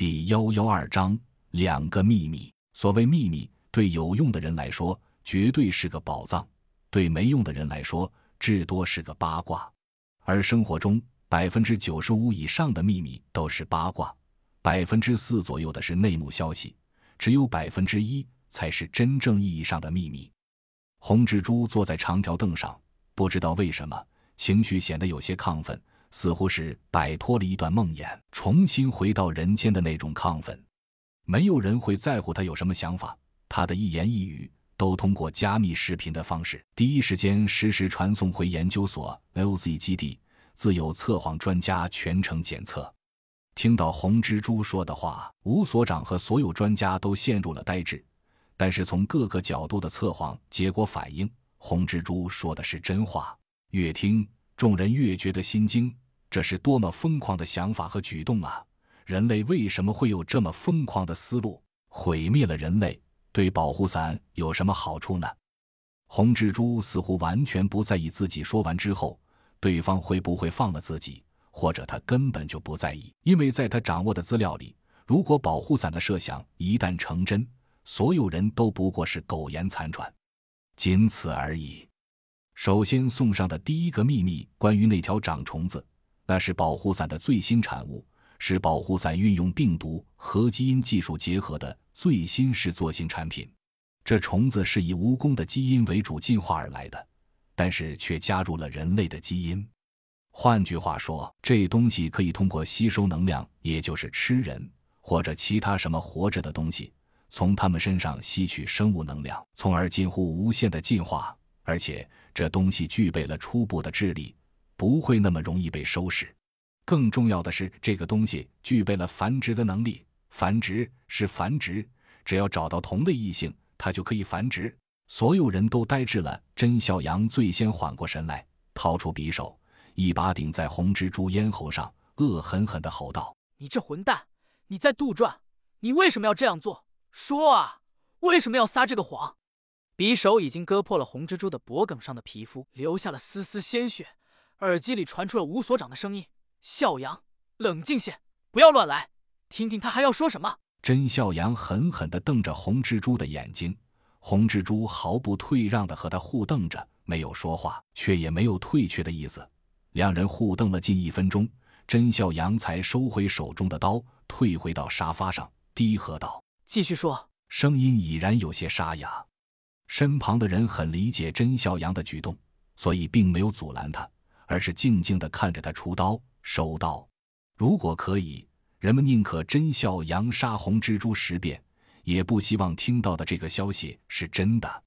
第幺幺二章两个秘密。所谓秘密，对有用的人来说，绝对是个宝藏；对没用的人来说，至多是个八卦。而生活中，百分之九十五以上的秘密都是八卦，百分之四左右的是内幕消息，只有百分之一才是真正意义上的秘密。红蜘蛛坐在长条凳上，不知道为什么，情绪显得有些亢奋。似乎是摆脱了一段梦魇，重新回到人间的那种亢奋。没有人会在乎他有什么想法，他的一言一语都通过加密视频的方式，第一时间实时传送回研究所 LZ 基地，自有测谎专家全程检测。听到红蜘蛛说的话，吴所长和所有专家都陷入了呆滞。但是从各个角度的测谎结果反映，红蜘蛛说的是真话。越听。众人越觉得心惊，这是多么疯狂的想法和举动啊！人类为什么会有这么疯狂的思路？毁灭了人类，对保护伞有什么好处呢？红蜘蛛似乎完全不在意自己说完之后，对方会不会放了自己，或者他根本就不在意，因为在他掌握的资料里，如果保护伞的设想一旦成真，所有人都不过是苟延残喘，仅此而已。首先送上的第一个秘密，关于那条长虫子，那是保护伞的最新产物，是保护伞运用病毒和基因技术结合的最新式作型产品。这虫子是以蜈蚣的基因为主进化而来的，但是却加入了人类的基因。换句话说，这东西可以通过吸收能量，也就是吃人或者其他什么活着的东西，从他们身上吸取生物能量，从而近乎无限的进化，而且。这东西具备了初步的智力，不会那么容易被收拾。更重要的是，这个东西具备了繁殖的能力。繁殖是繁殖，只要找到同类异性，它就可以繁殖。所有人都呆滞了。甄小阳最先缓过神来，掏出匕首，一把顶在红蜘蛛咽喉上，恶狠狠地吼道：“你这混蛋！你在杜撰！你为什么要这样做？说啊，为什么要撒这个谎？”匕首已经割破了红蜘蛛的脖颈上的皮肤，留下了丝丝鲜血。耳机里传出了吴所长的声音：“笑阳，冷静些，不要乱来，听听他还要说什么。”甄笑阳狠狠地瞪着红蜘蛛的眼睛，红蜘蛛毫不退让地和他互瞪着，没有说话，却也没有退却的意思。两人互瞪了近一分钟，甄笑阳才收回手中的刀，退回到沙发上，低喝道：“继续说。”声音已然有些沙哑。身旁的人很理解甄孝阳的举动，所以并没有阻拦他，而是静静地看着他出刀收刀。如果可以，人们宁可甄孝阳杀红蜘蛛十遍，也不希望听到的这个消息是真的。